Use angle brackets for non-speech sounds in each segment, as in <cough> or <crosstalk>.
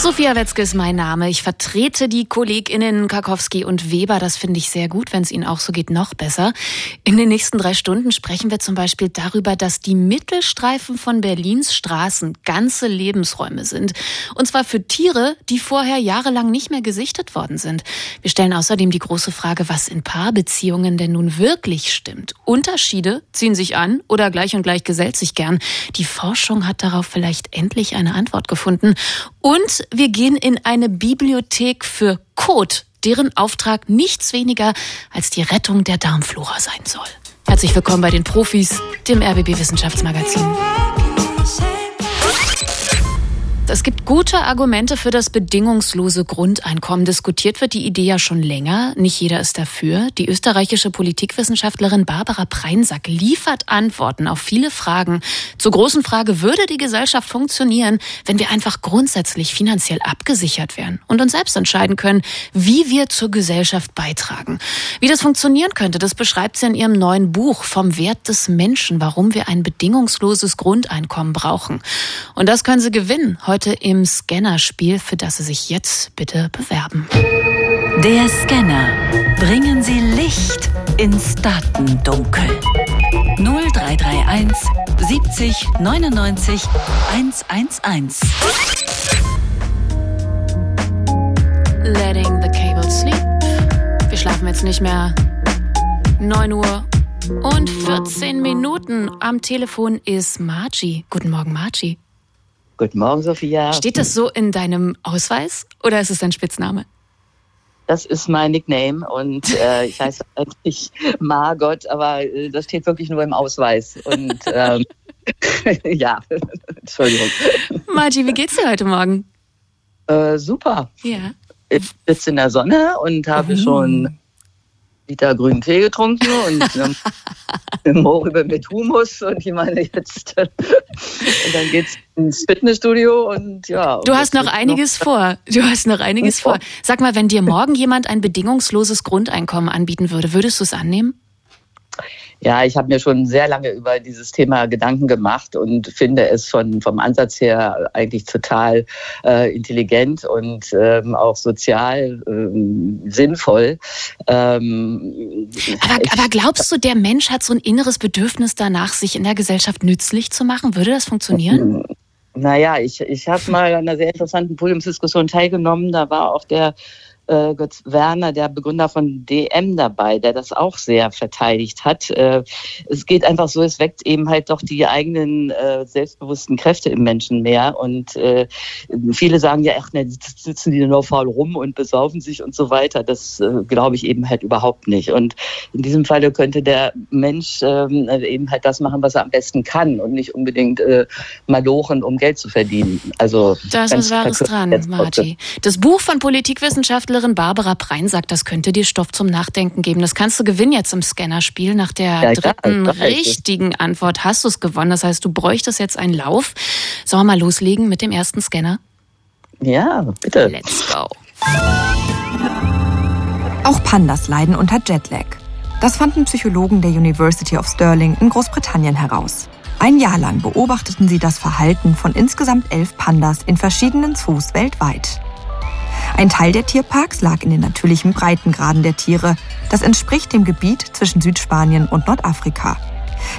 Sophia Wetzke ist mein Name. Ich vertrete die KollegInnen Karkowski und Weber. Das finde ich sehr gut. Wenn es Ihnen auch so geht, noch besser. In den nächsten drei Stunden sprechen wir zum Beispiel darüber, dass die Mittelstreifen von Berlins Straßen ganze Lebensräume sind. Und zwar für Tiere, die vorher jahrelang nicht mehr gesichtet worden sind. Wir stellen außerdem die große Frage, was in Paarbeziehungen denn nun wirklich stimmt. Unterschiede ziehen sich an oder gleich und gleich gesellt sich gern. Die Forschung hat darauf vielleicht endlich eine Antwort gefunden. Und wir gehen in eine Bibliothek für Code, deren Auftrag nichts weniger als die Rettung der Darmflora sein soll. Herzlich willkommen bei den Profis, dem RBB Wissenschaftsmagazin. Es gibt gute Argumente für das bedingungslose Grundeinkommen. Diskutiert wird die Idee ja schon länger. Nicht jeder ist dafür. Die österreichische Politikwissenschaftlerin Barbara Preinsack liefert Antworten auf viele Fragen. Zur großen Frage, würde die Gesellschaft funktionieren, wenn wir einfach grundsätzlich finanziell abgesichert wären und uns selbst entscheiden können, wie wir zur Gesellschaft beitragen? Wie das funktionieren könnte, das beschreibt sie in ihrem neuen Buch vom Wert des Menschen, warum wir ein bedingungsloses Grundeinkommen brauchen. Und das können Sie gewinnen. Heute heute im Scanner-Spiel, für das Sie sich jetzt bitte bewerben. Der Scanner. Bringen Sie Licht ins Datendunkel. 0331 70 99 111. Letting the cable sleep. Wir schlafen jetzt nicht mehr. 9 Uhr und 14 Minuten. Am Telefon ist Margie. Guten Morgen, Margie. Guten Morgen, Sophia. Steht das so in deinem Ausweis oder ist es dein Spitzname? Das ist mein Nickname und äh, ich <laughs> heiße eigentlich Margot, aber äh, das steht wirklich nur im Ausweis. Und <laughs> ähm, <laughs> ja, Entschuldigung. Margie, wie geht's dir heute Morgen? Äh, super. Ja. Ich sitze in der Sonne und habe mhm. schon Liter grünen Tee getrunken und <laughs> ähm, Mohrrübe mit Humus und ich meine jetzt <laughs> und dann geht's ins Fitnessstudio und ja. Du hast noch einiges noch vor. Du hast noch einiges vor. Sag mal, wenn dir morgen jemand ein bedingungsloses Grundeinkommen anbieten würde, würdest du es annehmen? Ja, ich habe mir schon sehr lange über dieses Thema Gedanken gemacht und finde es von, vom Ansatz her eigentlich total äh, intelligent und ähm, auch sozial ähm, sinnvoll. Ähm, aber, aber glaubst du, der Mensch hat so ein inneres Bedürfnis danach, sich in der Gesellschaft nützlich zu machen? Würde das funktionieren? Naja, ich, ich habe mal an einer sehr interessanten Podiumsdiskussion teilgenommen. Da war auch der äh, Götz Werner, der Begründer von DM dabei, der das auch sehr verteidigt hat. Äh, es geht einfach so, es weckt eben halt doch die eigenen äh, selbstbewussten Kräfte im Menschen mehr. Und äh, viele sagen ja, ach, ne, sitzen die nur faul rum und besaufen sich und so weiter. Das äh, glaube ich eben halt überhaupt nicht. Und in diesem Falle könnte der Mensch ähm, eben halt das machen, was er am besten kann und nicht unbedingt äh, malochen, um Geld zu verdienen. Also da ist was Wahres dran, Marty. Das Buch von Politikwissenschaftler Schauspielerin Barbara Prein sagt, das könnte dir Stoff zum Nachdenken geben. Das kannst du gewinnen jetzt im Scannerspiel. Nach der ja, dritten klar, richtigen Antwort hast du es gewonnen. Das heißt, du bräuchtest jetzt einen Lauf. Sollen wir mal loslegen mit dem ersten Scanner? Ja, bitte. Let's go. Auch Pandas leiden unter Jetlag. Das fanden Psychologen der University of Stirling in Großbritannien heraus. Ein Jahr lang beobachteten sie das Verhalten von insgesamt elf Pandas in verschiedenen Zoos weltweit. Ein Teil der Tierparks lag in den natürlichen Breitengraden der Tiere. Das entspricht dem Gebiet zwischen Südspanien und Nordafrika.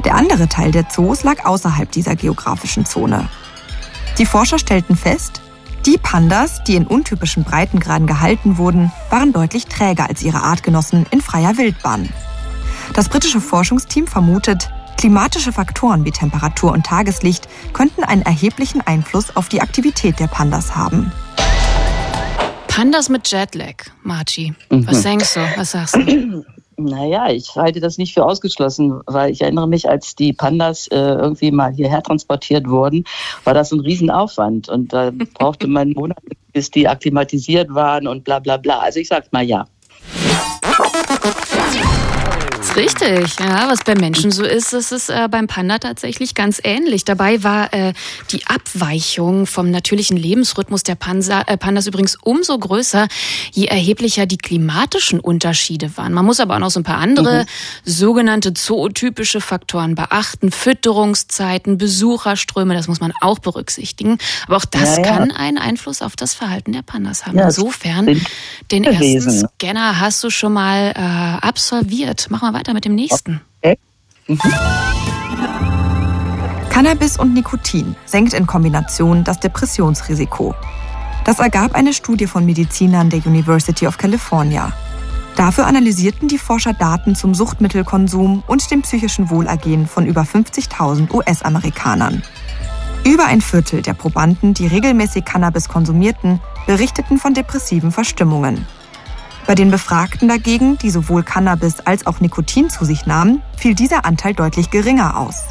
Der andere Teil der Zoos lag außerhalb dieser geografischen Zone. Die Forscher stellten fest, die Pandas, die in untypischen Breitengraden gehalten wurden, waren deutlich träger als ihre Artgenossen in freier Wildbahn. Das britische Forschungsteam vermutet, klimatische Faktoren wie Temperatur und Tageslicht könnten einen erheblichen Einfluss auf die Aktivität der Pandas haben. Pandas mit Jetlag, Marci. Was mhm. denkst du? Was sagst du? <clears throat> Naja, ich halte das nicht für ausgeschlossen, weil ich erinnere mich, als die Pandas äh, irgendwie mal hierher transportiert wurden, war das ein Riesenaufwand. Und da <laughs> brauchte man Monate, bis die akklimatisiert waren und bla bla bla. Also ich sag's mal ja. Richtig, ja, was bei Menschen so ist, das ist äh, beim Panda tatsächlich ganz ähnlich. Dabei war äh, die Abweichung vom natürlichen Lebensrhythmus der Pansa, äh, Pandas übrigens umso größer, je erheblicher die klimatischen Unterschiede waren. Man muss aber auch noch so ein paar andere mhm. sogenannte zootypische Faktoren beachten. Fütterungszeiten, Besucherströme, das muss man auch berücksichtigen. Aber auch das ja, ja. kann einen Einfluss auf das Verhalten der Pandas haben. Ja, Insofern, den ersten Scanner hast du schon mal äh, absolviert. Mach mal weiter mit dem nächsten. Okay. Mhm. Cannabis und Nikotin senkt in Kombination das Depressionsrisiko. Das ergab eine Studie von Medizinern der University of California. Dafür analysierten die Forscher Daten zum Suchtmittelkonsum und dem psychischen Wohlergehen von über 50.000 US-Amerikanern. Über ein Viertel der Probanden, die regelmäßig Cannabis konsumierten, berichteten von depressiven Verstimmungen. Bei den Befragten dagegen, die sowohl Cannabis als auch Nikotin zu sich nahmen, fiel dieser Anteil deutlich geringer aus.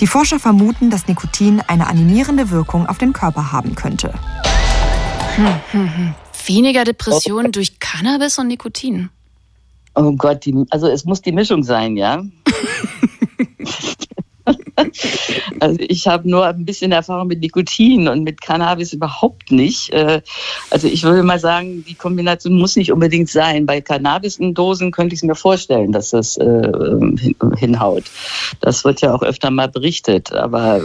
Die Forscher vermuten, dass Nikotin eine animierende Wirkung auf den Körper haben könnte. Hm, hm, hm. Weniger Depressionen durch Cannabis und Nikotin. Oh Gott, die, also es muss die Mischung sein, ja? <laughs> <laughs> Also ich habe nur ein bisschen Erfahrung mit Nikotin und mit Cannabis überhaupt nicht. Äh, also ich würde mal sagen, die Kombination muss nicht unbedingt sein. Bei Cannabis in Dosen könnte ich es mir vorstellen, dass das äh, hinhaut. Das wird ja auch öfter mal berichtet, aber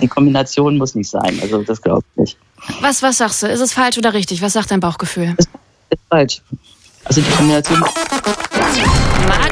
die Kombination muss nicht sein. Also das glaube ich nicht. Was, was sagst du? Ist es falsch oder richtig? Was sagt dein Bauchgefühl? Es ist falsch. Also die Kombination.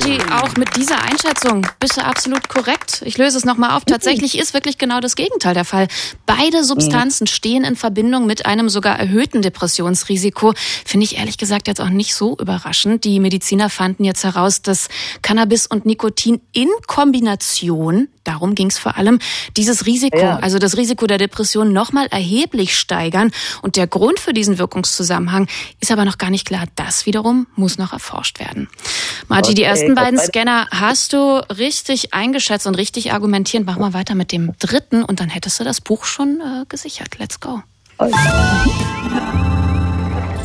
Margie, auch mit dieser Einschätzung bist du absolut korrekt. Ich löse es nochmal auf. Tatsächlich ist wirklich genau das Gegenteil der Fall. Beide Substanzen stehen in Verbindung mit einem sogar erhöhten Depressionsrisiko. Finde ich ehrlich gesagt jetzt auch nicht so überraschend. Die Mediziner fanden jetzt heraus, dass Cannabis und Nikotin in Kombination darum ging es vor allem, dieses Risiko, ja. also das Risiko der Depression nochmal erheblich steigern. Und der Grund für diesen Wirkungszusammenhang ist aber noch gar nicht klar. Das wiederum muss noch erforscht werden. Marti, okay. die ersten beiden Scanner hast du richtig eingeschätzt und richtig argumentiert. Mach mal weiter mit dem dritten und dann hättest du das Buch schon äh, gesichert. Let's go.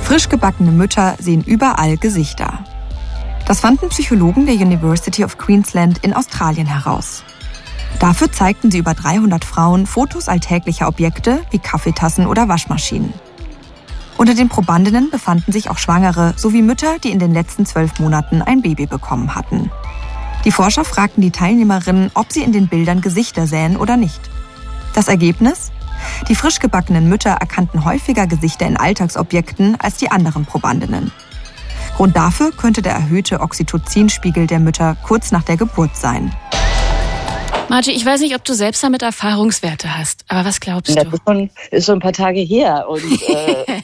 Frisch gebackene Mütter sehen überall Gesichter. Das fanden Psychologen der University of Queensland in Australien heraus. Dafür zeigten sie über 300 Frauen Fotos alltäglicher Objekte wie Kaffeetassen oder Waschmaschinen. Unter den Probandinnen befanden sich auch Schwangere sowie Mütter, die in den letzten zwölf Monaten ein Baby bekommen hatten. Die Forscher fragten die Teilnehmerinnen, ob sie in den Bildern Gesichter sähen oder nicht. Das Ergebnis? Die frisch gebackenen Mütter erkannten häufiger Gesichter in Alltagsobjekten als die anderen Probandinnen. Grund dafür könnte der erhöhte Oxytocinspiegel der Mütter kurz nach der Geburt sein. Margie, ich weiß nicht, ob du selbst damit Erfahrungswerte hast, aber was glaubst ja, du? Das ist schon, ist schon ein paar Tage her und <laughs> äh,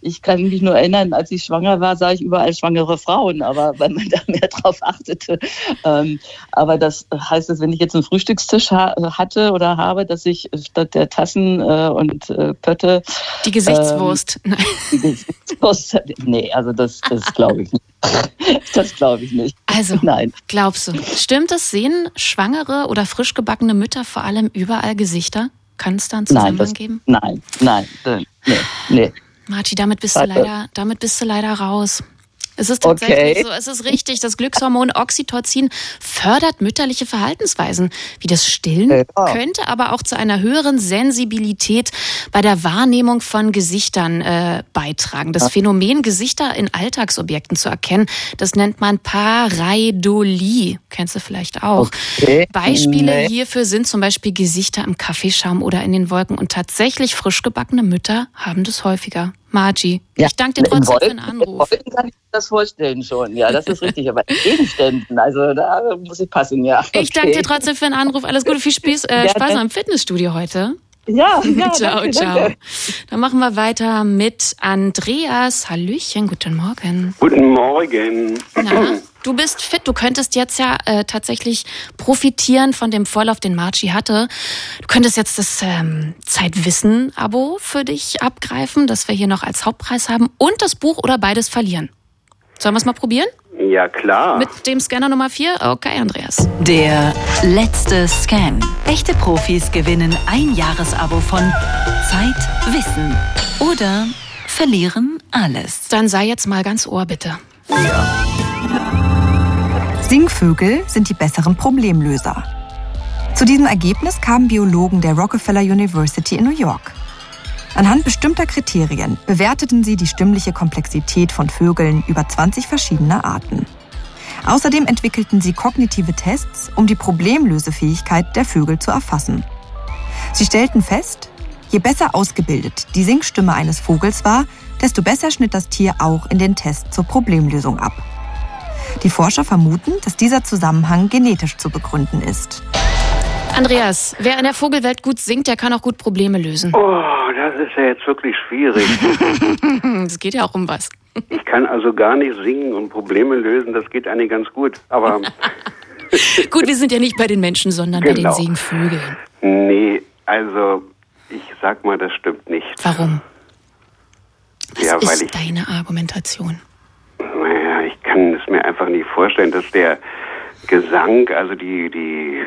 ich kann mich nur erinnern, als ich schwanger war, sah ich überall schwangere Frauen, aber weil man <laughs> da mehr drauf achtete. Ähm, aber das heißt, dass wenn ich jetzt einen Frühstückstisch ha hatte oder habe, dass ich statt der Tassen äh, und äh, Pötte die Gesichtswurst. Ähm, die Gesichtswurst. <laughs> Nee, also das, das glaube ich nicht. Das glaube ich nicht. Also, Nein. glaubst du, stimmt es? Sehen schwangere oder frisch gebackene Mütter vor allem überall Gesichter? Kann es da einen Zusammenhang nein, das, geben? Nein, nein, nee, nee. Marci, damit bist du leider, damit bist du leider raus. Es ist tatsächlich okay. so, es ist richtig, das Glückshormon Oxytocin fördert mütterliche Verhaltensweisen, wie das Stillen, ja. könnte aber auch zu einer höheren Sensibilität bei der Wahrnehmung von Gesichtern äh, beitragen. Das Phänomen, Gesichter in Alltagsobjekten zu erkennen, das nennt man Pareidolie. Kennst du vielleicht auch. Okay. Beispiele nee. hierfür sind zum Beispiel Gesichter im Kaffeeschaum oder in den Wolken. Und tatsächlich frisch gebackene Mütter haben das häufiger. Margie. Ja, ich danke dir trotzdem Wolken, für den Anruf. In kann ich mir das vorstellen schon. Ja, das ist richtig. Aber Gegenständen, also da muss ich passen, ja. Okay. Ich danke dir trotzdem für den Anruf. Alles Gute, viel Spaß, äh, Spaß am Fitnessstudio heute. Ja, <laughs> ja. ciao, danke, ciao. Danke. Dann machen wir weiter mit Andreas. Hallöchen, guten Morgen. Guten Morgen. Na, du bist fit. Du könntest jetzt ja äh, tatsächlich profitieren von dem Vorlauf, den Marci hatte. Du könntest jetzt das ähm, Zeitwissen-Abo für dich abgreifen, das wir hier noch als Hauptpreis haben, und das Buch oder beides verlieren. Sollen wir es mal probieren? Ja, klar. Mit dem Scanner Nummer 4? Okay, Andreas. Der letzte Scan. Echte Profis gewinnen ein Jahresabo von Zeit, Wissen oder verlieren alles. Dann sei jetzt mal ganz ohr, bitte. Ja. Singvögel sind die besseren Problemlöser. Zu diesem Ergebnis kamen Biologen der Rockefeller University in New York. Anhand bestimmter Kriterien bewerteten sie die stimmliche Komplexität von Vögeln über 20 verschiedene Arten. Außerdem entwickelten sie kognitive Tests, um die Problemlösefähigkeit der Vögel zu erfassen. Sie stellten fest, je besser ausgebildet die Singstimme eines Vogels war, desto besser schnitt das Tier auch in den Test zur Problemlösung ab. Die Forscher vermuten, dass dieser Zusammenhang genetisch zu begründen ist. Andreas, wer in der Vogelwelt gut singt, der kann auch gut Probleme lösen. Oh, das ist ja jetzt wirklich schwierig. <laughs> Es geht ja auch um was. Ich kann also gar nicht singen und Probleme lösen, das geht eigentlich ganz gut. Aber <laughs> Gut, wir sind ja nicht bei den Menschen, sondern bei den Genau. Singvögeln. nee, also ich sag mal, das stimmt nicht. Warum? Was Ja, weil ist ich- deine Argumentation? Kann es mir einfach nicht vorstellen, dass der Gesang, also die, die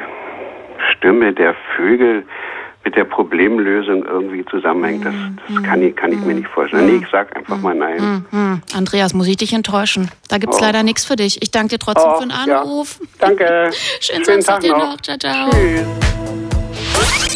Stimme der Vögel mit der Problemlösung irgendwie zusammenhängt. Das, das kann, ich, kann ich mir nicht vorstellen. Nee, ich sag einfach mal nein. Hm, Andreas, muss ich dich enttäuschen? Da gibt's Oh. leider nichts für dich. Ich danke dir trotzdem Oh, für den ja. Anruf. Danke. <laughs> Schönen, Schönen Samstag Tag dir noch. noch. Ciao, ciao. Tschüss.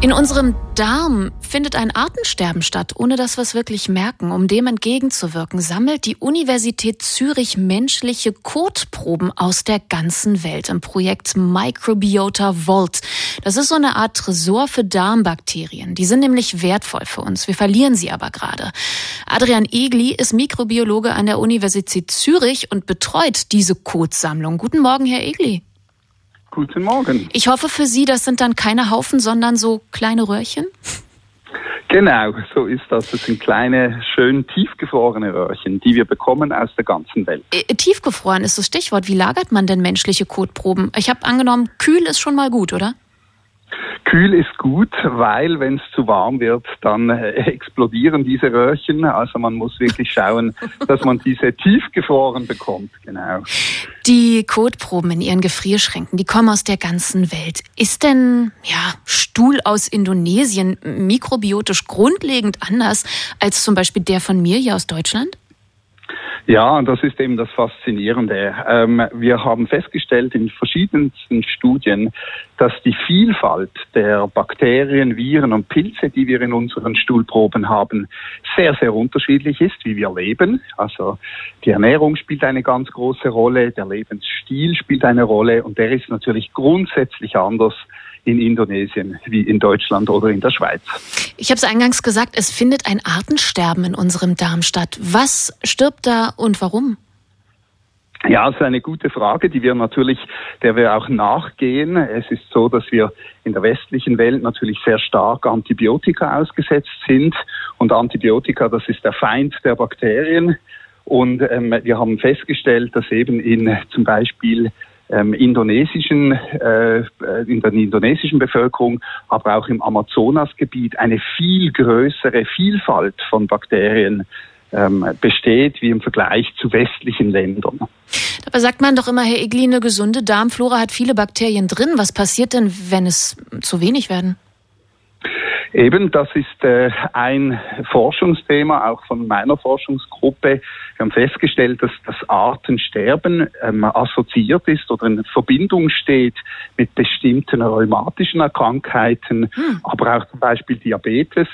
In unserem Darm findet ein Artensterben statt, ohne dass wir es wirklich merken. Um dem entgegenzuwirken, sammelt die Universität Zürich menschliche Kotproben aus der ganzen Welt im Projekt Microbiota Vault. Das ist so eine Art Tresor für Darmbakterien. Die sind nämlich wertvoll für uns. Wir verlieren sie aber gerade. Adrian Egli ist Mikrobiologe an der Universität Zürich und betreut diese Kotsammlung. Guten Morgen, Herr Egli. Guten Morgen. Ich hoffe für Sie, das sind dann keine Haufen, sondern so kleine Röhrchen. Genau, so ist das. Das sind kleine, schön tiefgefrorene Röhrchen, die wir bekommen aus der ganzen Welt. Äh, Tiefgefroren ist das Stichwort. Wie lagert man denn menschliche Kotproben? Ich habe angenommen, kühl ist schon mal gut, oder? Kühl ist gut, weil wenn es zu warm wird, dann äh, <laughs> explodieren diese Röhrchen. Also man muss wirklich schauen, <laughs> dass man diese tiefgefroren bekommt. Genau. Die Kotproben in Ihren Gefrierschränken, die kommen aus der ganzen Welt. Ist denn, ja, Stuhl aus Indonesien mikrobiotisch grundlegend anders als zum Beispiel der von mir hier aus Deutschland? Ja, das ist eben das Faszinierende. Ähm, wir haben festgestellt in verschiedensten Studien, dass die Vielfalt der Bakterien, Viren und Pilze, die wir in unseren Stuhlproben haben, sehr, sehr unterschiedlich ist, wie wir leben. Also die Ernährung spielt eine ganz große Rolle, der Lebensstil spielt eine Rolle und der ist natürlich grundsätzlich anders in Indonesien wie in Deutschland oder in der Schweiz. Ich habe es eingangs gesagt, es findet ein Artensterben in unserem Darm statt. Was stirbt da und warum? Ja, das ist eine gute Frage, die wir natürlich, der wir auch nachgehen. Es ist so, dass wir in der westlichen Welt natürlich sehr stark Antibiotika ausgesetzt sind. Und Antibiotika, das ist der Feind der Bakterien. Und ähm, wir haben festgestellt, dass eben in zum Beispiel ähm, indonesischen, äh, in der indonesischen Bevölkerung, aber auch im Amazonasgebiet eine viel größere Vielfalt von Bakterien ähm, besteht wie im Vergleich zu westlichen Ländern. Dabei sagt man doch immer, Herr Egli, eine gesunde Darmflora hat viele Bakterien drin. Was passiert denn, wenn es zu wenig werden? Eben, das ist äh, ein Forschungsthema, auch von meiner Forschungsgruppe. Wir haben festgestellt, dass das Artensterben ähm, assoziiert ist oder in Verbindung steht mit bestimmten rheumatischen Krankheiten, Hm. aber auch zum Beispiel Diabetes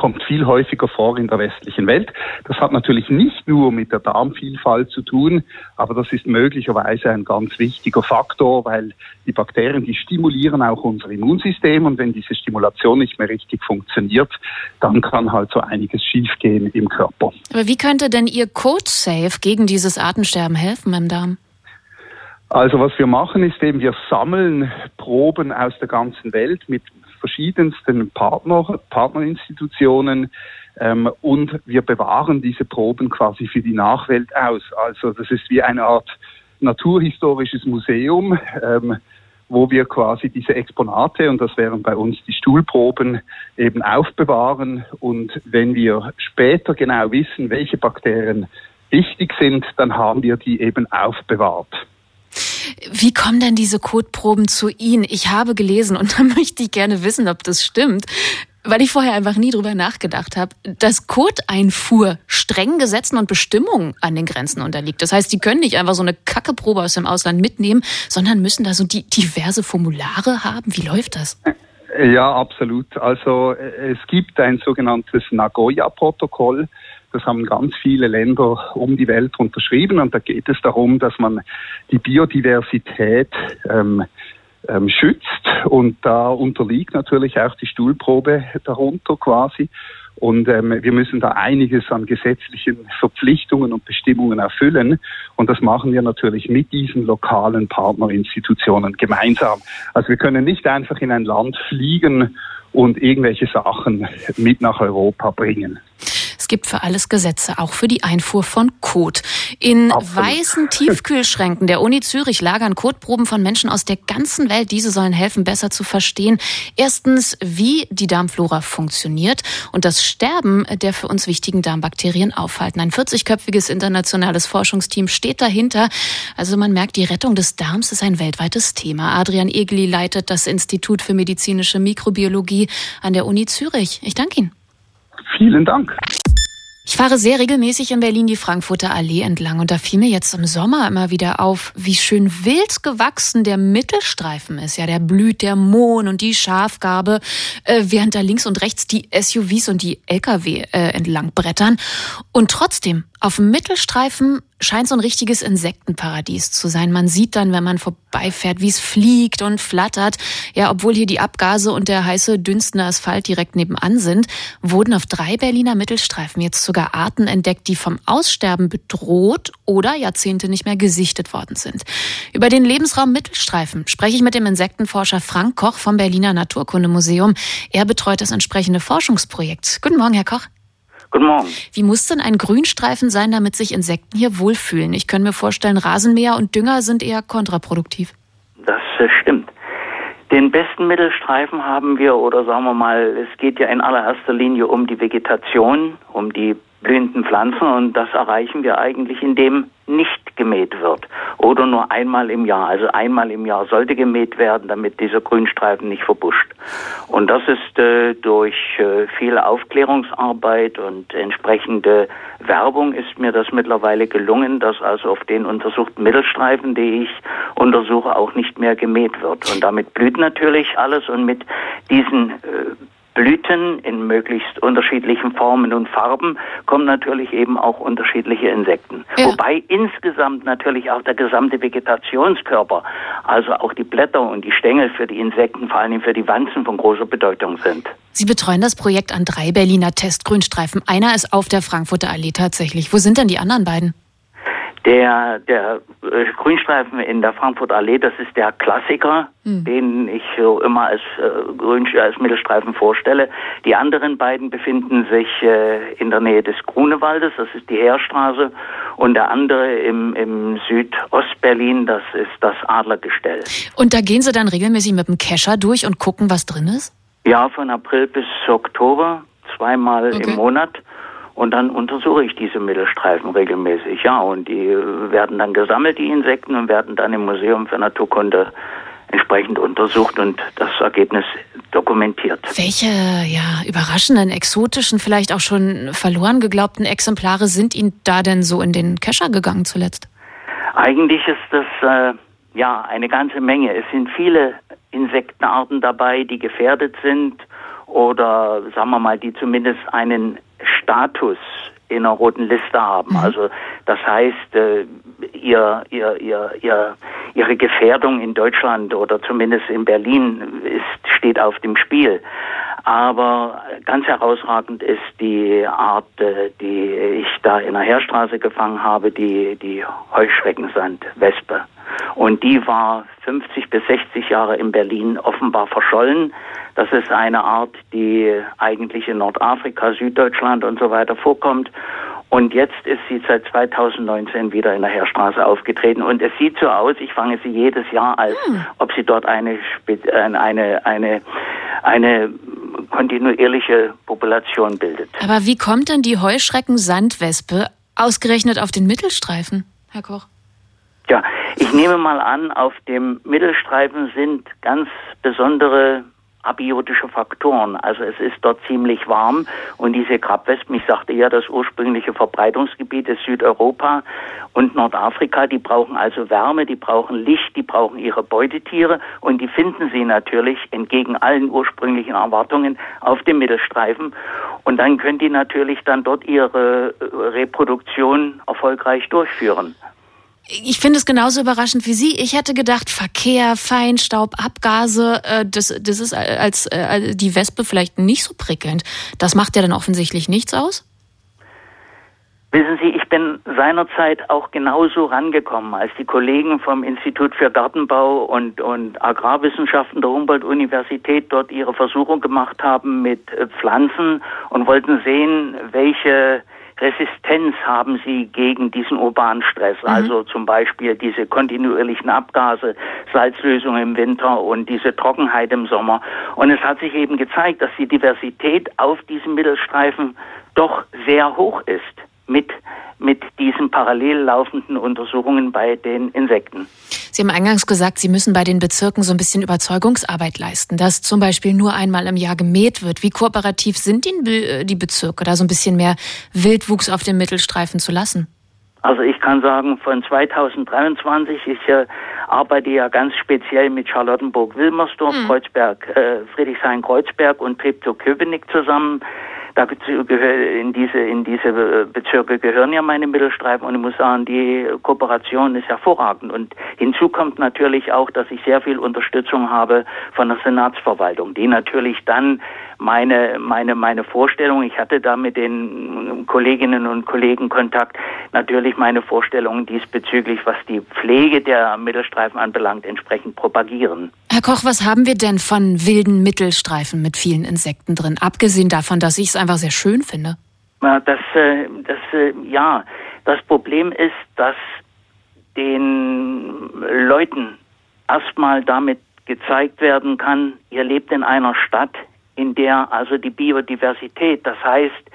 kommt viel häufiger vor in der westlichen Welt. Das hat natürlich nicht nur mit der Darmvielfalt zu tun, aber das ist möglicherweise ein ganz wichtiger Faktor, weil die Bakterien, die stimulieren auch unser Immunsystem und wenn diese Stimulation nicht mehr richtig funktioniert, dann kann halt so einiges schiefgehen im Körper. Aber wie könnte denn Ihr Code Safe gegen dieses Artensterben helfen im Darm? Also was wir machen ist eben, wir sammeln Proben aus der ganzen Welt mit verschiedensten Partner, Partnerinstitutionen ähm, und wir bewahren diese Proben quasi für die Nachwelt aus. Also das ist wie eine Art naturhistorisches Museum, ähm, wo wir quasi diese Exponate, und das wären bei uns die Stuhlproben, eben aufbewahren. Und wenn wir später genau wissen, welche Bakterien wichtig sind, dann haben wir die eben aufbewahrt. Wie kommen denn diese Kotproben zu Ihnen? Ich habe gelesen und <laughs> da möchte ich gerne wissen, ob das stimmt. weil ich vorher einfach nie drüber nachgedacht habe, dass Koteinfuhr strengen Gesetzen und Bestimmungen an den Grenzen unterliegt. Das heißt, die können nicht einfach so eine Kackeprobe aus dem Ausland mitnehmen, sondern müssen da so die diverse Formulare haben. Wie läuft das? Ja, absolut. Also es gibt ein sogenanntes Nagoya-Protokoll. Das haben ganz viele Länder um die Welt unterschrieben und da geht es darum, dass man die Biodiversität ähm, ähm, schützt. Und da unterliegt natürlich auch die Stuhlprobe darunter quasi. Und ähm, wir müssen da einiges an gesetzlichen Verpflichtungen und Bestimmungen erfüllen. Und das machen wir natürlich mit diesen lokalen Partnerinstitutionen gemeinsam. Also wir können nicht einfach in ein Land fliegen und irgendwelche Sachen mit nach Europa bringen gibt für alles Gesetze, auch für die Einfuhr von Kot. In Absolut. weißen Tiefkühlschränken der Uni Zürich lagern Kotproben von Menschen aus der ganzen Welt. Diese sollen helfen, besser zu verstehen. Erstens, wie die Darmflora funktioniert und das Sterben der für uns wichtigen Darmbakterien aufhalten. Ein 40-köpfiges internationales Forschungsteam steht dahinter. Also man merkt, die Rettung des Darms ist ein weltweites Thema. Adrian Egli leitet das Institut für medizinische Mikrobiologie an der Uni Zürich. Ich danke Ihnen. Vielen Dank. Ich fahre sehr regelmäßig in Berlin die Frankfurter Allee entlang und da fiel mir jetzt im Sommer immer wieder auf, wie schön wild gewachsen der Mittelstreifen ist. Ja, der blüht der Mohn und die Schafgarbe, äh, während da links und rechts die SUVs und die LKW äh, entlang brettern. Und trotzdem auf dem Mittelstreifen scheint so ein richtiges Insektenparadies zu sein. Man sieht dann, wenn man vorbeifährt, wie es fliegt und flattert. Ja, obwohl hier die Abgase und der heiße, dünstende Asphalt direkt nebenan sind, wurden auf drei Berliner Mittelstreifen jetzt sogar Arten entdeckt, die vom Aussterben bedroht oder Jahrzehnte nicht mehr gesichtet worden sind. Über den Lebensraum Mittelstreifen spreche ich mit dem Insektenforscher Frank Koch vom Berliner Naturkundemuseum. Er betreut das entsprechende Forschungsprojekt. Guten Morgen, Herr Koch. Guten Morgen. Wie muss denn ein Grünstreifen sein, damit sich Insekten hier wohlfühlen? Ich kann mir vorstellen, Rasenmäher und Dünger sind eher kontraproduktiv. Das äh, stimmt. Den besten Mittelstreifen haben wir, oder sagen wir mal, es geht ja in allererster Linie um die Vegetation, um die blühenden Pflanzen und das erreichen wir eigentlich, indem nicht gemäht wird oder nur einmal im Jahr. Also einmal im Jahr sollte gemäht werden, damit dieser Grünstreifen nicht verbuscht. Und das ist äh, durch äh, viel Aufklärungsarbeit und entsprechende Werbung ist mir das mittlerweile gelungen, dass also auf den untersuchten Mittelstreifen, die ich untersuche, auch nicht mehr gemäht wird. Und damit blüht natürlich alles und mit diesen äh, Blüten in möglichst unterschiedlichen Formen und Farben kommen natürlich eben auch unterschiedliche Insekten. Ja. Wobei insgesamt natürlich auch der gesamte Vegetationskörper, also auch die Blätter und die Stängel für die Insekten, vor allem für die Wanzen von großer Bedeutung sind. Sie betreuen das Projekt an drei Berliner Testgrünstreifen. Einer ist auf der Frankfurter Allee tatsächlich. Wo sind denn die anderen beiden? Der, der äh, Grünstreifen in der Frankfurter Allee, das ist der Klassiker, hm. den ich so immer als, äh, Grün, als Mittelstreifen vorstelle. Die anderen beiden befinden sich äh, in der Nähe des Grunewaldes, das ist die Heerstraße, und der andere im, im Südostberlin, das ist das Adlergestell. Und da gehen Sie dann regelmäßig mit dem Kescher durch und gucken, was drin ist? Ja, von April bis Oktober, zweimal okay. im Monat. Und dann untersuche ich diese Mittelstreifen regelmäßig, ja. Und die werden dann gesammelt, die Insekten, und werden dann im Museum für Naturkunde entsprechend untersucht und das Ergebnis dokumentiert. Welche ja, überraschenden, exotischen, vielleicht auch schon verloren geglaubten Exemplare sind Ihnen da denn so in den Kescher gegangen zuletzt? Eigentlich ist das äh, ja eine ganze Menge. Es sind viele Insektenarten dabei, die gefährdet sind oder sagen wir mal, die zumindest einen Status in einer roten Liste haben. Mhm. Also das heißt, äh, ihr, ihr, ihr, ihr, ihre Gefährdung in Deutschland oder zumindest in Berlin ist, steht auf dem Spiel. Aber ganz herausragend ist die Art, äh, die ich da in der Heerstraße gefangen habe, die, die Heuschreckensandwespe. Und die war 50 bis 60 Jahre in Berlin offenbar verschollen. Das ist eine Art, die eigentlich in Nordafrika, Süddeutschland und so weiter vorkommt. Und jetzt ist sie seit 2019 wieder in der Heerstraße aufgetreten. Und es sieht so aus, ich fange sie jedes Jahr als, hm. ob sie dort eine, eine, eine, eine kontinuierliche Population bildet. Aber wie kommt denn die Heuschrecken-Sandwespe ausgerechnet auf den Mittelstreifen, Herr Koch? Ja, ich nehme mal an, auf dem Mittelstreifen sind ganz besondere abiotische Faktoren. Also es ist dort ziemlich warm und diese Krabwespen, ich sagte ja, das ursprüngliche Verbreitungsgebiet ist Südeuropa und Nordafrika, die brauchen also Wärme, die brauchen Licht, die brauchen ihre Beutetiere und die finden sie natürlich entgegen allen ursprünglichen Erwartungen auf dem Mittelstreifen und dann können die natürlich dann dort ihre äh, Reproduktion erfolgreich durchführen. Ich finde es genauso überraschend wie Sie. Ich hätte gedacht, Verkehr, Feinstaub, Abgase, äh, das, das ist als äh, die Wespe vielleicht nicht so prickelnd. Das macht ja dann offensichtlich nichts aus? Wissen Sie, ich bin seinerzeit auch genauso rangekommen, als die Kollegen vom Institut für Gartenbau und, und Agrarwissenschaften der Humboldt-Universität dort ihre Versuche gemacht haben mit äh, Pflanzen und wollten sehen, welche Resistenz haben sie gegen diesen urbanen Stress, mhm. also zum Beispiel diese kontinuierlichen Abgase, Salzlösung im Winter und diese Trockenheit im Sommer. Und es hat sich eben gezeigt, dass die Diversität auf diesem Mittelstreifen doch sehr hoch ist mit, mit diesen parallel laufenden Untersuchungen bei den Insekten. Sie haben eingangs gesagt, Sie müssen bei den Bezirken so ein bisschen Überzeugungsarbeit leisten, dass zum Beispiel nur einmal im Jahr gemäht wird. Wie kooperativ sind äh, die Bezirke, da so ein bisschen mehr Wildwuchs auf dem Mittelstreifen zu lassen? Also ich kann sagen, von 2023, ich äh, arbeite ja ganz speziell mit Charlottenburg-Wilmersdorf, mhm. Kreuzberg, äh, Friedrichshain-Kreuzberg und Treptow-Köpenick zusammen. Dazu in diese, in diese Bezirke gehören ja meine Mittelstreifen und ich muss sagen, die Kooperation ist hervorragend. Und hinzu kommt natürlich auch, dass ich sehr viel Unterstützung habe von der Senatsverwaltung, die natürlich dann meine, meine, meine Vorstellung, ich hatte da mit den Kolleginnen und Kollegen Kontakt, natürlich meine Vorstellungen diesbezüglich, was die Pflege der Mittelstreifen anbelangt, entsprechend propagieren. Herr Koch, was haben wir denn von wilden Mittelstreifen mit vielen Insekten drin? Abgesehen davon, dass ich es einfach sehr schön finde. Das, äh, das, äh, ja, das Problem ist, dass den Leuten erstmal damit gezeigt werden kann, ihr lebt in einer Stadt, in der also die Biodiversität, das heißt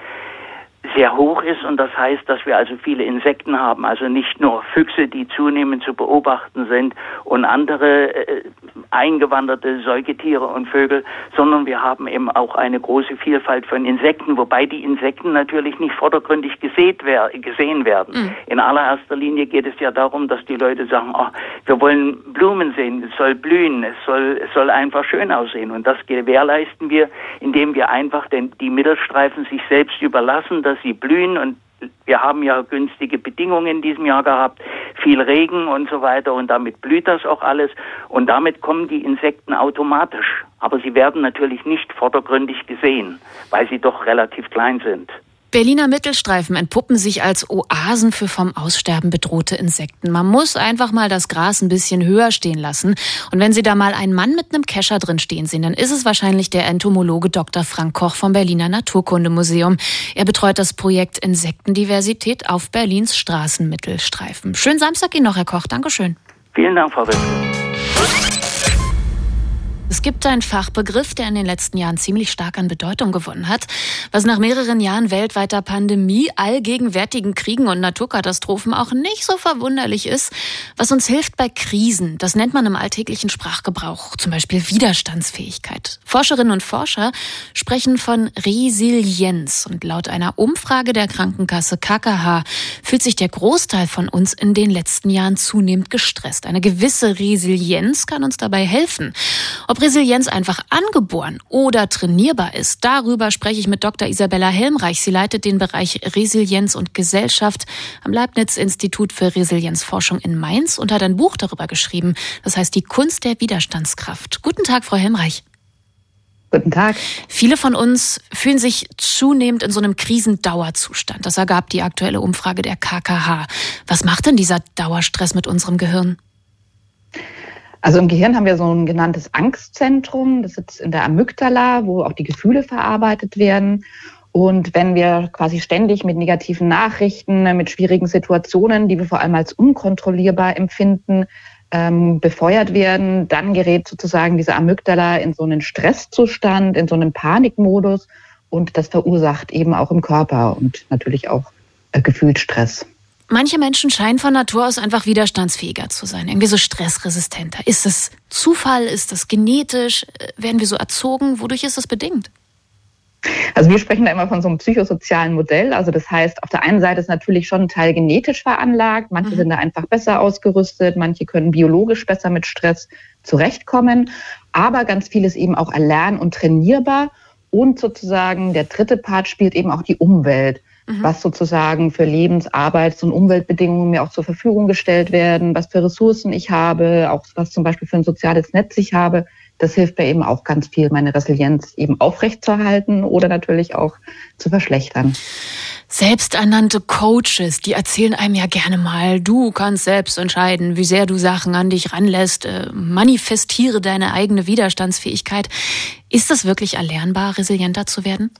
sehr hoch ist und das heißt, dass wir also viele Insekten haben, also nicht nur Füchse, die zunehmend zu beobachten sind und andere äh, eingewanderte Säugetiere und Vögel, sondern wir haben eben auch eine große Vielfalt von Insekten, wobei die Insekten natürlich nicht vordergründig gesehen werden. Mhm. In allererster Linie geht es ja darum, dass die Leute sagen, oh, wir wollen Blumen sehen, es soll blühen, es soll, es soll einfach schön aussehen und das gewährleisten wir, indem wir einfach den, die Mittelstreifen sich selbst überlassen, dass sie blühen und wir haben ja günstige Bedingungen in diesem Jahr gehabt, viel Regen und so weiter und damit blüht das auch alles und damit kommen die Insekten automatisch. Aber sie werden natürlich nicht vordergründig gesehen, weil sie doch relativ klein sind. Berliner Mittelstreifen entpuppen sich als Oasen für vom Aussterben bedrohte Insekten. Man muss einfach mal das Gras ein bisschen höher stehen lassen. Und wenn Sie da mal einen Mann mit einem Kescher drin stehen sehen, dann ist es wahrscheinlich der Entomologe Dr. Frank Koch vom Berliner Naturkundemuseum. Er betreut das Projekt Insektendiversität auf Berlins Straßenmittelstreifen. Schönen Samstag Ihnen noch, Herr Koch. Dankeschön. Vielen Dank, Frau Wittke. Es gibt einen Fachbegriff, der in den letzten Jahren ziemlich stark an Bedeutung gewonnen hat, was nach mehreren Jahren weltweiter Pandemie, allgegenwärtigen Kriegen und Naturkatastrophen auch nicht so verwunderlich ist, was uns hilft bei Krisen. Das nennt man im alltäglichen Sprachgebrauch, zum Beispiel Widerstandsfähigkeit. Forscherinnen und Forscher sprechen von Resilienz und laut einer Umfrage der Krankenkasse KKH fühlt sich der Großteil von uns in den letzten Jahren zunehmend gestresst. Eine gewisse Resilienz kann uns dabei helfen. Ob Resilienz einfach angeboren oder trainierbar ist, darüber spreche ich mit Dr. Isabella Helmreich. Sie leitet den Bereich Resilienz und Gesellschaft am Leibniz-Institut für Resilienzforschung in Mainz und hat ein Buch darüber geschrieben. Das heißt Die Kunst der Widerstandskraft. Guten Tag, Frau Helmreich. Guten Tag. Viele von uns fühlen sich zunehmend in so einem Krisendauerzustand. Das ergab die aktuelle Umfrage der KKH. Was macht denn dieser Dauerstress mit unserem Gehirn? Also im Gehirn haben wir so ein genanntes Angstzentrum, das sitzt in der Amygdala, wo auch die Gefühle verarbeitet werden. Und wenn wir quasi ständig mit negativen Nachrichten, mit schwierigen Situationen, die wir vor allem als unkontrollierbar empfinden, ähm, befeuert werden, dann gerät sozusagen diese Amygdala in so einen Stresszustand, in so einen Panikmodus und das verursacht eben auch im Körper und natürlich auch äh, gefühlt Stress. Manche Menschen scheinen von Natur aus einfach widerstandsfähiger zu sein, irgendwie so stressresistenter. Ist das Zufall? Ist das genetisch? Äh, werden wir so erzogen? Wodurch ist das bedingt? Also wir sprechen da immer von so einem psychosozialen Modell. Also das heißt, auf der einen Seite ist natürlich schon ein Teil genetisch veranlagt. Manche mhm. sind da einfach besser ausgerüstet. Manche können biologisch besser mit Stress zurechtkommen. Aber ganz viel ist eben auch erlernen und trainierbar. Und sozusagen der dritte Part spielt eben auch die Umwelt. Mhm. Was sozusagen für Lebens-, Arbeits- und Umweltbedingungen mir auch zur Verfügung gestellt werden, was für Ressourcen ich habe, auch was zum Beispiel für ein soziales Netz ich habe das hilft mir eben auch ganz viel, meine Resilienz eben aufrechtzuerhalten oder natürlich auch zu verschlechtern. Selbsternannte Coaches, die erzählen einem ja gerne mal, du kannst selbst entscheiden, wie sehr du Sachen an dich ranlässt, äh, manifestiere deine eigene Widerstandsfähigkeit. Ist das wirklich erlernbar, resilienter zu werden?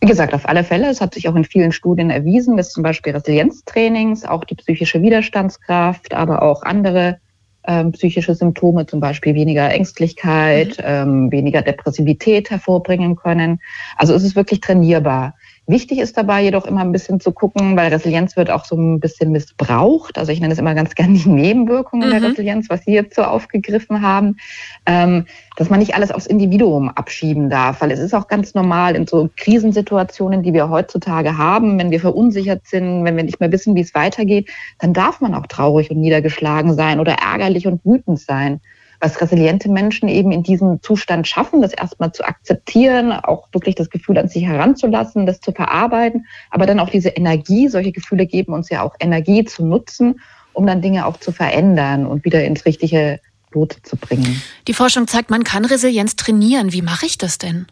Wie gesagt, auf alle Fälle. Es hat sich auch in vielen Studien erwiesen, dass zum Beispiel Resilienztrainings, auch die psychische Widerstandskraft, aber auch andere ähm, psychische Symptome, zum Beispiel weniger Ängstlichkeit, mhm. ähm, weniger Depressivität hervorbringen können. Also es ist wirklich trainierbar. Wichtig ist dabei jedoch immer ein bisschen zu gucken, weil Resilienz wird auch so ein bisschen missbraucht. Also ich nenne es immer ganz gerne die <laughs> Nebenwirkungen mhm. der Resilienz, was Sie jetzt so aufgegriffen haben, ähm, dass man nicht alles aufs Individuum abschieben darf, weil es ist auch ganz normal in so Krisensituationen, die wir heutzutage haben, wenn wir verunsichert sind, wenn wir nicht mehr wissen, wie es weitergeht, dann darf man auch traurig und niedergeschlagen sein oder ärgerlich und wütend sein was resiliente Menschen eben in diesem Zustand schaffen, das erstmal zu akzeptieren, auch wirklich das Gefühl an sich heranzulassen, das zu verarbeiten, aber dann auch diese Energie, solche Gefühle geben uns ja auch Energie zu nutzen, um dann Dinge auch zu verändern und wieder ins richtige Lot zu bringen. Die Forschung zeigt, man kann Resilienz trainieren. Wie mache ich das denn?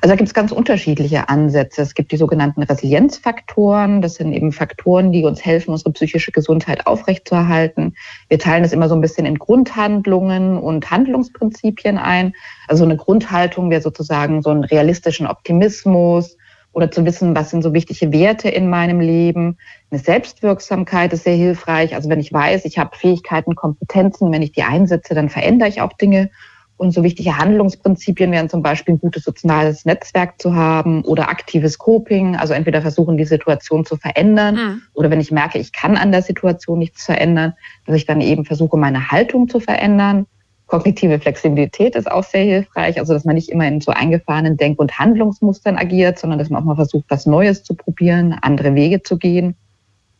Also da gibt es ganz unterschiedliche Ansätze. Es gibt die sogenannten Resilienzfaktoren. Das sind eben Faktoren, die uns helfen, unsere psychische Gesundheit aufrechtzuerhalten. Wir teilen das immer so ein bisschen in Grundhandlungen und Handlungsprinzipien ein. Also eine Grundhaltung wäre sozusagen so einen realistischen Optimismus oder zu wissen, was sind so wichtige Werte in meinem Leben. Eine Selbstwirksamkeit ist sehr hilfreich. Also wenn ich weiß, ich habe Fähigkeiten, Kompetenzen, wenn ich die einsetze, dann verändere ich auch Dinge. Und so wichtige Handlungsprinzipien wären zum Beispiel ein gutes soziales Netzwerk zu haben oder aktives Coping, also entweder versuchen, die Situation zu verändern mhm. oder wenn ich merke, ich kann an der Situation nichts verändern, dass ich dann eben versuche, meine Haltung zu verändern. Kognitive Flexibilität ist auch sehr hilfreich, also dass man nicht immer in so eingefahrenen Denk- und Handlungsmustern agiert, sondern dass man auch mal versucht, was Neues zu probieren, andere Wege zu gehen.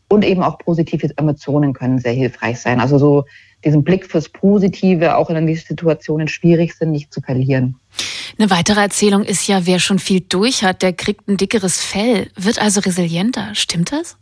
Und eben auch positive Emotionen können sehr hilfreich sein. Also so diesen Blick fürs Positive auch in die Situationen schwierig sind, nicht zu verlieren. Eine weitere Erzählung ist ja, wer schon viel durch hat, der kriegt ein dickeres Fell, wird also resilienter. Stimmt das?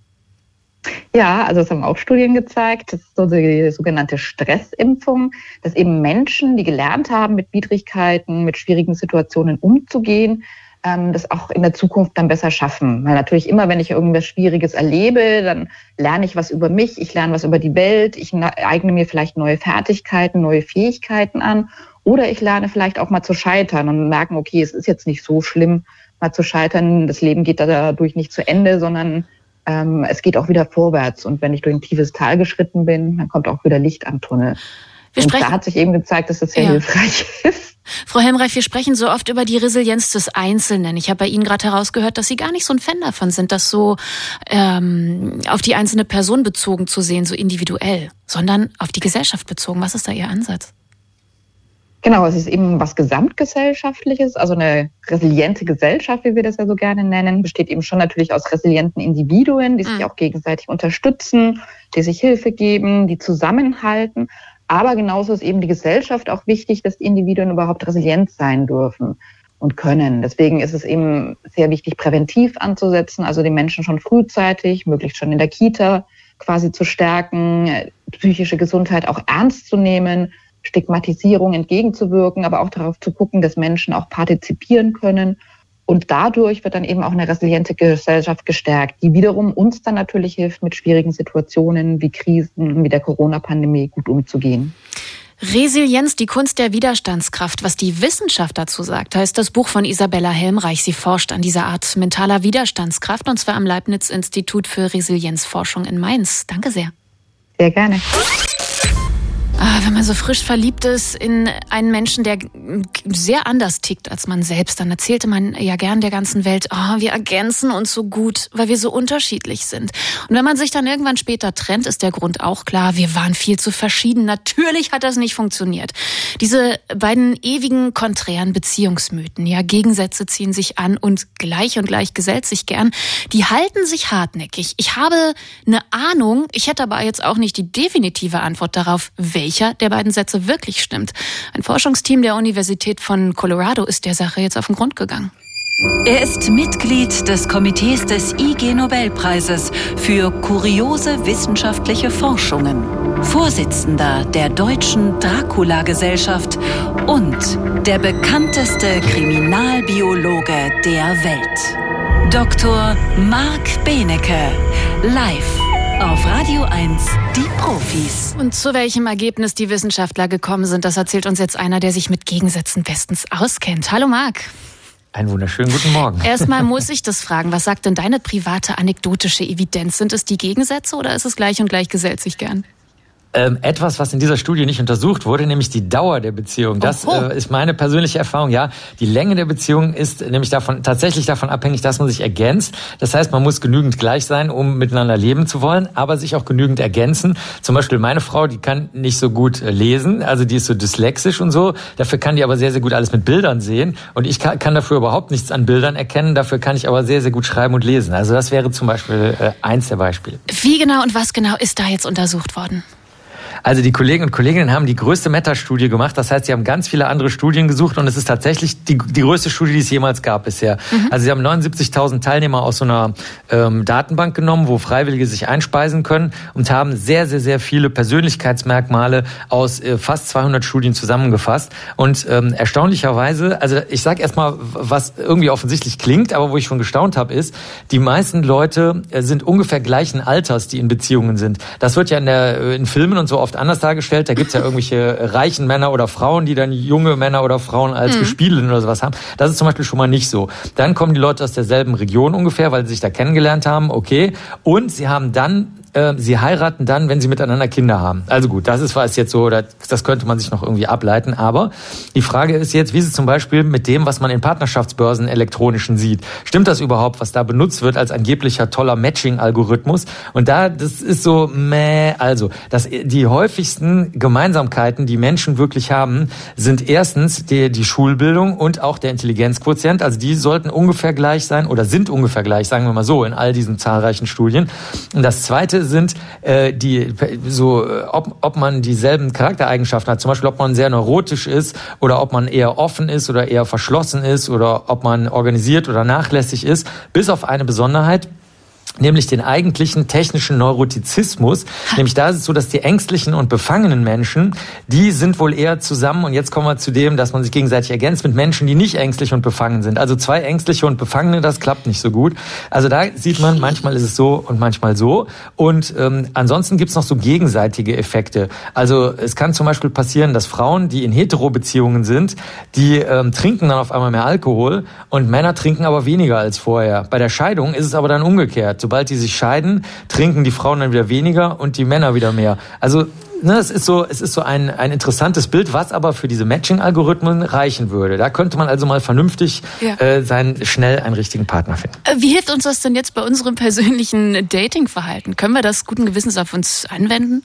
Ja, also es haben auch Studien gezeigt, das ist so die sogenannte Stressimpfung, dass eben Menschen, die gelernt haben, mit Widrigkeiten, mit schwierigen Situationen umzugehen, ähm, das auch in der Zukunft dann besser schaffen. Weil natürlich immer, wenn ich irgendwas Schwieriges erlebe, dann lerne ich was über mich, ich lerne was über die Welt, ich eigne mir vielleicht neue Fertigkeiten, neue Fähigkeiten an. Oder ich lerne vielleicht auch mal zu scheitern und merken, okay, es ist jetzt nicht so schlimm, mal zu scheitern. Das Leben geht dadurch nicht zu Ende, sondern ähm, es geht auch wieder vorwärts. Und wenn ich durch ein tiefes Tal geschritten bin, dann kommt auch wieder Licht am Tunnel. Wir und da hat sich eben gezeigt, dass das sehr ja. hilfreich <laughs> ist. Frau Helmreich, wir sprechen so oft über die Resilienz des Einzelnen. Ich habe bei Ihnen gerade herausgehört, dass Sie gar nicht so ein Fan davon sind, das so ähm, auf die einzelne Person bezogen zu sehen, so individuell, sondern auf die Gesellschaft bezogen. Was ist da Ihr Ansatz? Genau, es ist eben was Gesamtgesellschaftliches, also eine resiliente Gesellschaft, wie wir das ja so gerne nennen, besteht eben schon natürlich aus resilienten Individuen, die sich mhm. auch gegenseitig unterstützen, die sich Hilfe geben, die zusammenhalten. Aber genauso ist eben die Gesellschaft auch wichtig, dass die Individuen überhaupt resilient sein dürfen und können. Deswegen ist es eben sehr wichtig, präventiv anzusetzen, also die Menschen schon frühzeitig, möglichst schon in der Kita quasi zu stärken, psychische Gesundheit auch ernst zu nehmen, Stigmatisierung entgegenzuwirken, aber auch darauf zu gucken, dass Menschen auch partizipieren können und dadurch wird dann eben auch eine resiliente Gesellschaft gestärkt, die wiederum uns dann natürlich hilft, mit schwierigen Situationen wie Krisen, wie der Corona-Pandemie gut umzugehen. Resilienz, die Kunst der Widerstandskraft. Was die Wissenschaft dazu sagt, heißt das Buch von Isabella Helmreich. Sie forscht an dieser Art mentaler Widerstandskraft und zwar am Leibniz-Institut für Resilienzforschung in Mainz. Danke sehr. Sehr gerne. Ah, wenn man so frisch verliebt ist in einen Menschen, der sehr anders tickt als man selbst, dann erzählte man ja gern der ganzen Welt, oh, wir ergänzen uns so gut, weil wir so unterschiedlich sind. Und wenn man sich dann irgendwann später trennt, ist der Grund auch klar, wir waren viel zu verschieden. Natürlich hat das nicht funktioniert. Diese beiden ewigen konträren Beziehungsmythen, ja, Gegensätze ziehen sich an und gleich und gleich gesellt sich gern, die halten sich hartnäckig. Ich habe eine Ahnung, ich hätte aber jetzt auch nicht die definitive Antwort darauf, wer welcher der beiden Sätze wirklich stimmt. Ein Forschungsteam der Universität von Colorado ist der Sache jetzt auf den Grund gegangen. Er ist Mitglied des Komitees des IG Nobelpreises für kuriose wissenschaftliche Forschungen, Vorsitzender der Deutschen Dracula-Gesellschaft und der bekannteste Kriminalbiologe der Welt. Dr. Marc Benecke, live auf Radio 1, die Profis. Und zu welchem Ergebnis die Wissenschaftler gekommen sind, das erzählt uns jetzt einer, der sich mit Gegensätzen bestens auskennt. Hallo Marc. Einen wunderschönen guten Morgen. Erstmal muss ich das fragen. Was sagt denn deine private anekdotische Evidenz? Sind es die Gegensätze oder ist es gleich und gleich gesellt sich gern? Ähm, etwas, was in dieser Studie nicht untersucht wurde, nämlich die Dauer der Beziehung. Das äh, ist meine persönliche Erfahrung. Ja, die Länge der Beziehung ist nämlich davon tatsächlich davon abhängig, dass man sich ergänzt. Das heißt, man muss genügend gleich sein, um miteinander leben zu wollen, aber sich auch genügend ergänzen. Zum Beispiel meine Frau, die kann nicht so gut äh, lesen, also die ist so dyslexisch und so. Dafür kann die aber sehr, sehr gut alles mit Bildern sehen. Und ich kann, kann dafür überhaupt nichts an Bildern erkennen. Dafür kann ich aber sehr, sehr gut schreiben und lesen. Also das wäre zum Beispiel äh, eins der Beispiele. Wie genau und was genau ist da jetzt untersucht worden? Also die Kollegen und Kolleginnen haben die größte Meta-Studie gemacht. Das heißt, sie haben ganz viele andere Studien gesucht und es ist tatsächlich die, die größte Studie, die es jemals gab bisher. Mhm. Also sie haben 79.000 Teilnehmer aus so einer ähm, Datenbank genommen, wo Freiwillige sich einspeisen können und haben sehr, sehr, sehr viele Persönlichkeitsmerkmale aus äh, fast 200 Studien zusammengefasst. Und ähm, erstaunlicherweise, also ich sage erstmal, was irgendwie offensichtlich klingt, aber wo ich schon gestaunt habe, ist, die meisten Leute äh, sind ungefähr gleichen Alters, die in Beziehungen sind. Das wird ja in, der, äh, in Filmen und so oft anders dargestellt. Da gibt's ja irgendwelche reichen Männer oder Frauen, die dann junge Männer oder Frauen als mhm. Gespielinnen oder sowas haben. Das ist zum Beispiel schon mal nicht so. Dann kommen die Leute aus derselben Region ungefähr, weil sie sich da kennengelernt haben, okay. Und sie haben dann äh, sie heiraten dann, wenn sie miteinander Kinder haben. Also gut, das ist was jetzt so, das könnte man sich noch irgendwie ableiten. Aber die Frage ist jetzt, wie es zum Beispiel mit dem, was man in Partnerschaftsbörsen elektronischen sieht? Stimmt das überhaupt, was da benutzt wird als angeblicher toller Matching-Algorithmus? Und da, das ist so, meh, also, dass die häufigsten Gemeinsamkeiten, die Menschen wirklich haben, sind erstens die, die Schulbildung und auch der Intelligenzquotient. Also die sollten ungefähr gleich sein oder sind ungefähr gleich, sagen wir mal so, in all diesen zahlreichen Studien. Und das zweite sind, äh, die so, ob, ob man dieselben Charaktereigenschaften hat, zum Beispiel ob man sehr neurotisch ist oder ob man eher offen ist oder eher verschlossen ist oder ob man organisiert oder nachlässig ist, bis auf eine Besonderheit nämlich den eigentlichen technischen Neurotizismus. Nämlich da ist es so, dass die ängstlichen und befangenen Menschen, die sind wohl eher zusammen, und jetzt kommen wir zu dem, dass man sich gegenseitig ergänzt mit Menschen, die nicht ängstlich und befangen sind. Also zwei ängstliche und Befangene, das klappt nicht so gut. Also da sieht man, manchmal ist es so und manchmal so. Und ähm, ansonsten gibt's noch so gegenseitige Effekte. Also es kann zum Beispiel passieren, dass Frauen, die in Hetero-Beziehungen sind, die ähm, trinken dann auf einmal mehr Alkohol und Männer trinken aber weniger als vorher. Bei der Scheidung ist es aber dann umgekehrt sobald die sich scheiden, trinken die Frauen dann wieder weniger und die Männer wieder mehr. Also ne, es ist so, es ist so ein, ein interessantes Bild, was aber für diese Matching-Algorithmen reichen würde. Da könnte man also mal vernünftig ja. äh, sein, schnell einen richtigen Partner finden. Äh, wie hilft uns das denn jetzt bei unserem persönlichen Dating-Verhalten? Können wir das guten Gewissens auf uns anwenden?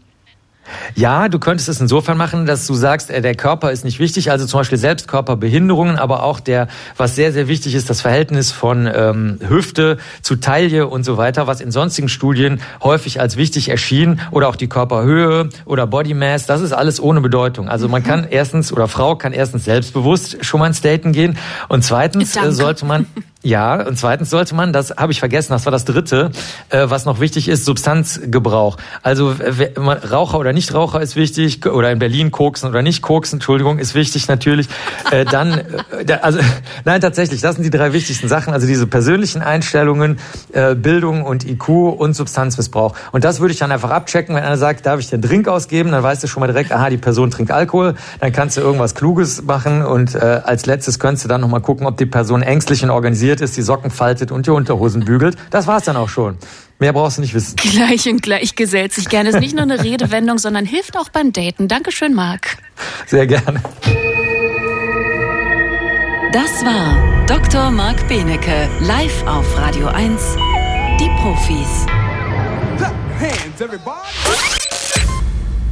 Ja, du könntest es insofern machen, dass du sagst, äh, der Körper ist nicht wichtig, also zum Beispiel Selbstkörperbehinderungen, aber auch der, was sehr, sehr wichtig ist, das Verhältnis von ähm, Hüfte zu Taille und so weiter, was in sonstigen Studien häufig als wichtig erschien, oder auch die Körperhöhe oder Body Mass, das ist alles ohne Bedeutung. Also man kann erstens, oder Frau kann erstens selbstbewusst schon mal ins Daten gehen und zweitens äh, Danke. sollte man <laughs> ja, und zweitens sollte man, das habe ich vergessen, das war das dritte, äh, was noch wichtig ist, Substanzgebrauch. Also Raucher oder Nichtraucher ist wichtig, oder in Berlin koksen oder nicht koksen, Entschuldigung, ist wichtig natürlich. Äh, dann, äh, also <laughs> nein, tatsächlich, das sind die drei wichtigsten Sachen. Also diese persönlichen Einstellungen, äh, Bildung und IQ und Substanzmissbrauch. Und das würde ich dann einfach abchecken, wenn einer sagt, darf ich den Drink ausgeben, dann weißt du schon mal direkt, aha, die Person trinkt Alkohol, dann kannst du irgendwas Kluges machen und äh, als letztes könntest du dann nochmal gucken, ob die Person ängstlich und organisiert ist, die Socken faltet und die Unterhosen bügelt. Das war's dann auch schon. Mehr brauchst du nicht wissen. Gleich und gleich gesellt sich gerne. Ist nicht nur eine Redewendung, sondern hilft auch beim Daten. Dankeschön, Marc. Sehr gerne. Das war Dr. Marc Benecke, live auf Radio 1. Die Profis. Hands,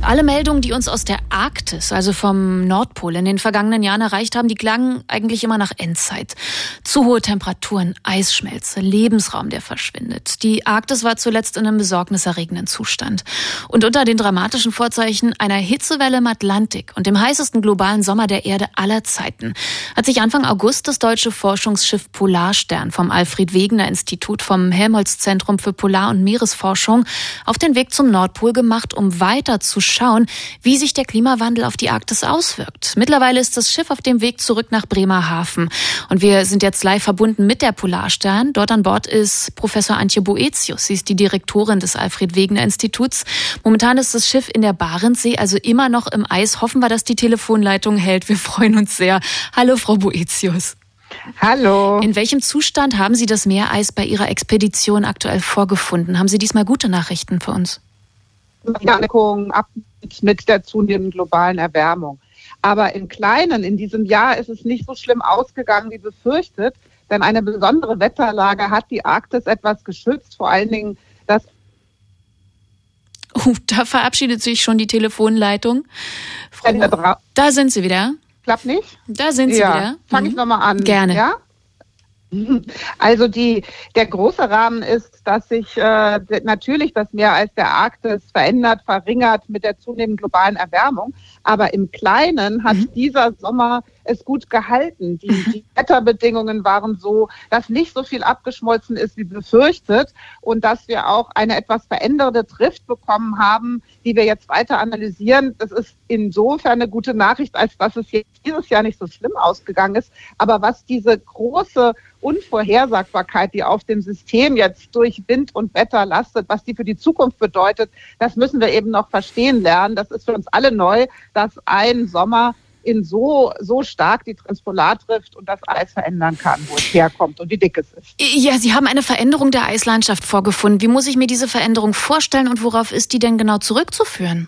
alle Meldungen, die uns aus der Arktis, also vom Nordpol in den vergangenen Jahren erreicht haben, die klangen eigentlich immer nach Endzeit. Zu hohe Temperaturen, Eisschmelze, Lebensraum, der verschwindet. Die Arktis war zuletzt in einem besorgniserregenden Zustand. Und unter den dramatischen Vorzeichen einer Hitzewelle im Atlantik und dem heißesten globalen Sommer der Erde aller Zeiten hat sich Anfang August das deutsche Forschungsschiff Polarstern vom Alfred Wegener Institut vom Helmholtz Zentrum für Polar- und Meeresforschung auf den Weg zum Nordpol gemacht, um weiter zu schauen, wie sich der Klimawandel auf die Arktis auswirkt. Mittlerweile ist das Schiff auf dem Weg zurück nach Bremerhaven. Und wir sind jetzt live verbunden mit der Polarstern. Dort an Bord ist Professor Antje Boetius. Sie ist die Direktorin des Alfred Wegener Instituts. Momentan ist das Schiff in der Barentssee, also immer noch im Eis. Hoffen wir, dass die Telefonleitung hält. Wir freuen uns sehr. Hallo, Frau Boetius. Hallo. In welchem Zustand haben Sie das Meereis bei Ihrer Expedition aktuell vorgefunden? Haben Sie diesmal gute Nachrichten für uns? Anmerkungen ab mit der zunehmenden globalen Erwärmung. Aber im Kleinen, in diesem Jahr ist es nicht so schlimm ausgegangen wie befürchtet, denn eine besondere Wetterlage hat die Arktis etwas geschützt, vor allen Dingen das. Uh, da verabschiedet sich schon die Telefonleitung. Frau, da sind Sie wieder. Klappt nicht? Da sind Sie ja. wieder. Fange mhm. ich nochmal an. Gerne. Ja? <laughs> Also die, der große Rahmen ist, dass sich äh, natürlich das Meer als der Arktis verändert, verringert mit der zunehmenden globalen Erwärmung. Aber im Kleinen hat mhm. dieser Sommer es gut gehalten. Die, <laughs> die Wetterbedingungen waren so, dass nicht so viel abgeschmolzen ist wie befürchtet und dass wir auch eine etwas veränderte Drift bekommen haben, die wir jetzt weiter analysieren. Das ist insofern eine gute Nachricht, als dass es jetzt dieses Jahr nicht so schlimm ausgegangen ist. Aber was diese große Unvorhersagbarkeit, die auf dem System jetzt durch Wind und Wetter lastet, was die für die Zukunft bedeutet, das müssen wir eben noch verstehen lernen. Das ist für uns alle neu, dass ein Sommer in so, so stark die Transpolar trifft und das Eis verändern kann, wo es herkommt und wie dick es ist. Ja, Sie haben eine Veränderung der Eislandschaft vorgefunden. Wie muss ich mir diese Veränderung vorstellen und worauf ist die denn genau zurückzuführen?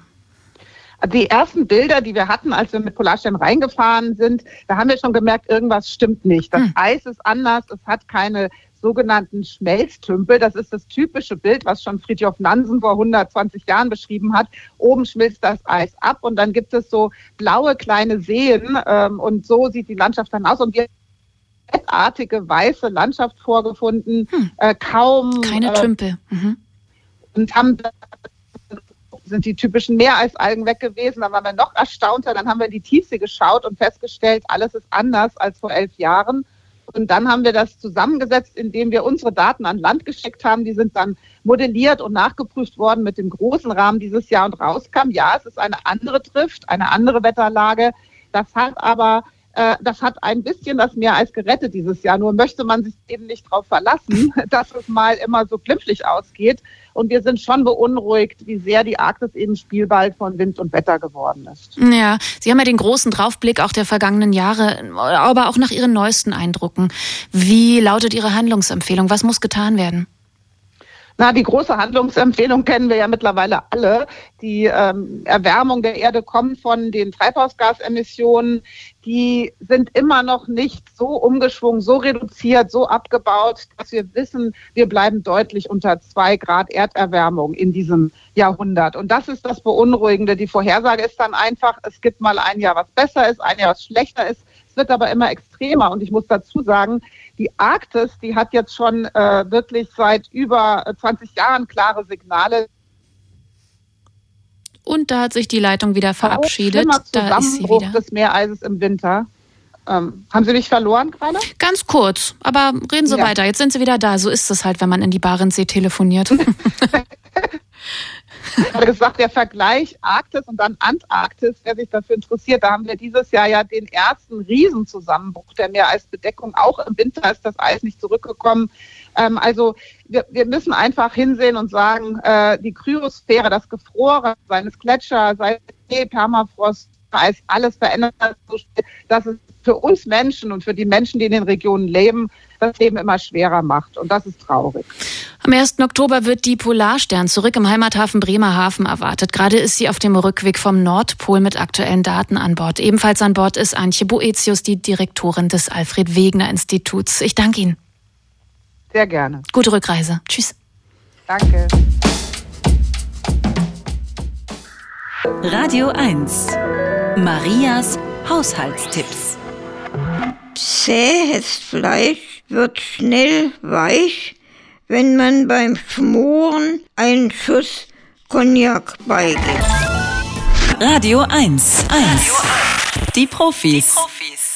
Die ersten Bilder, die wir hatten, als wir mit Polarstern reingefahren sind, da haben wir schon gemerkt, irgendwas stimmt nicht. Das hm. Eis ist anders, es hat keine sogenannten Schmelztümpel. Das ist das typische Bild, was schon Friedhof Nansen vor 120 Jahren beschrieben hat. Oben schmilzt das Eis ab und dann gibt es so blaue kleine Seen ähm, und so sieht die Landschaft dann aus. Und wir artige weiße Landschaft vorgefunden, hm. äh, kaum keine äh, Tümpel. Mhm. Und haben sind die typischen Meereisalgen weg gewesen. Dann waren wir noch erstaunter. Dann haben wir in die Tiefsee geschaut und festgestellt, alles ist anders als vor elf Jahren. Und dann haben wir das zusammengesetzt, indem wir unsere Daten an Land geschickt haben. Die sind dann modelliert und nachgeprüft worden mit dem großen Rahmen dieses Jahr und rauskam, ja, es ist eine andere Drift, eine andere Wetterlage. Das hat aber das hat ein bisschen das Meer als gerettet dieses Jahr. Nur möchte man sich eben nicht darauf verlassen, <laughs> dass es mal immer so glimpflich ausgeht. Und wir sind schon beunruhigt, wie sehr die Arktis eben Spielball von Wind und Wetter geworden ist. Ja, Sie haben ja den großen Draufblick auch der vergangenen Jahre, aber auch nach Ihren neuesten Eindrücken. Wie lautet Ihre Handlungsempfehlung? Was muss getan werden? Na, die große Handlungsempfehlung kennen wir ja mittlerweile alle. Die ähm, Erwärmung der Erde kommt von den Treibhausgasemissionen. Die sind immer noch nicht so umgeschwungen, so reduziert, so abgebaut, dass wir wissen, wir bleiben deutlich unter zwei Grad Erderwärmung in diesem Jahrhundert. Und das ist das Beunruhigende. Die Vorhersage ist dann einfach, es gibt mal ein Jahr, was besser ist, ein Jahr, was schlechter ist. Es wird aber immer extremer. Und ich muss dazu sagen, die Arktis, die hat jetzt schon äh, wirklich seit über 20 Jahren klare Signale. Und da hat sich die Leitung wieder verabschiedet. Da ist sie wieder. des Meereises im Winter. Ähm, haben Sie mich verloren gerade? Ganz kurz, aber reden Sie ja. weiter. Jetzt sind Sie wieder da. So ist es halt, wenn man in die Barentssee telefoniert. <laughs> <laughs> Ich habe gesagt, der Vergleich Arktis und dann Antarktis, wer sich dafür interessiert, da haben wir dieses Jahr ja den ersten Riesenzusammenbruch der Meereisbedeckung. Auch im Winter ist das Eis nicht zurückgekommen. Ähm, also wir, wir, müssen einfach hinsehen und sagen, äh, die Kryosphäre, das Gefroren seines Gletscher, sei Permafrost, Eis, alles verändert, dass es für uns Menschen und für die Menschen, die in den Regionen leben, das Leben immer schwerer macht. Und das ist traurig. Am 1. Oktober wird die Polarstern zurück im Heimathafen Bremerhaven erwartet. Gerade ist sie auf dem Rückweg vom Nordpol mit aktuellen Daten an Bord. Ebenfalls an Bord ist Antje Boetius, die Direktorin des Alfred Wegener Instituts. Ich danke Ihnen. Sehr gerne. Gute Rückreise. Tschüss. Danke. Radio 1. Marias Haushaltstipps. Zähes Fleisch wird schnell weich, wenn man beim Schmoren einen Schuss Cognac beigibt. Radio 1. 1. Die Profis. Die Profis.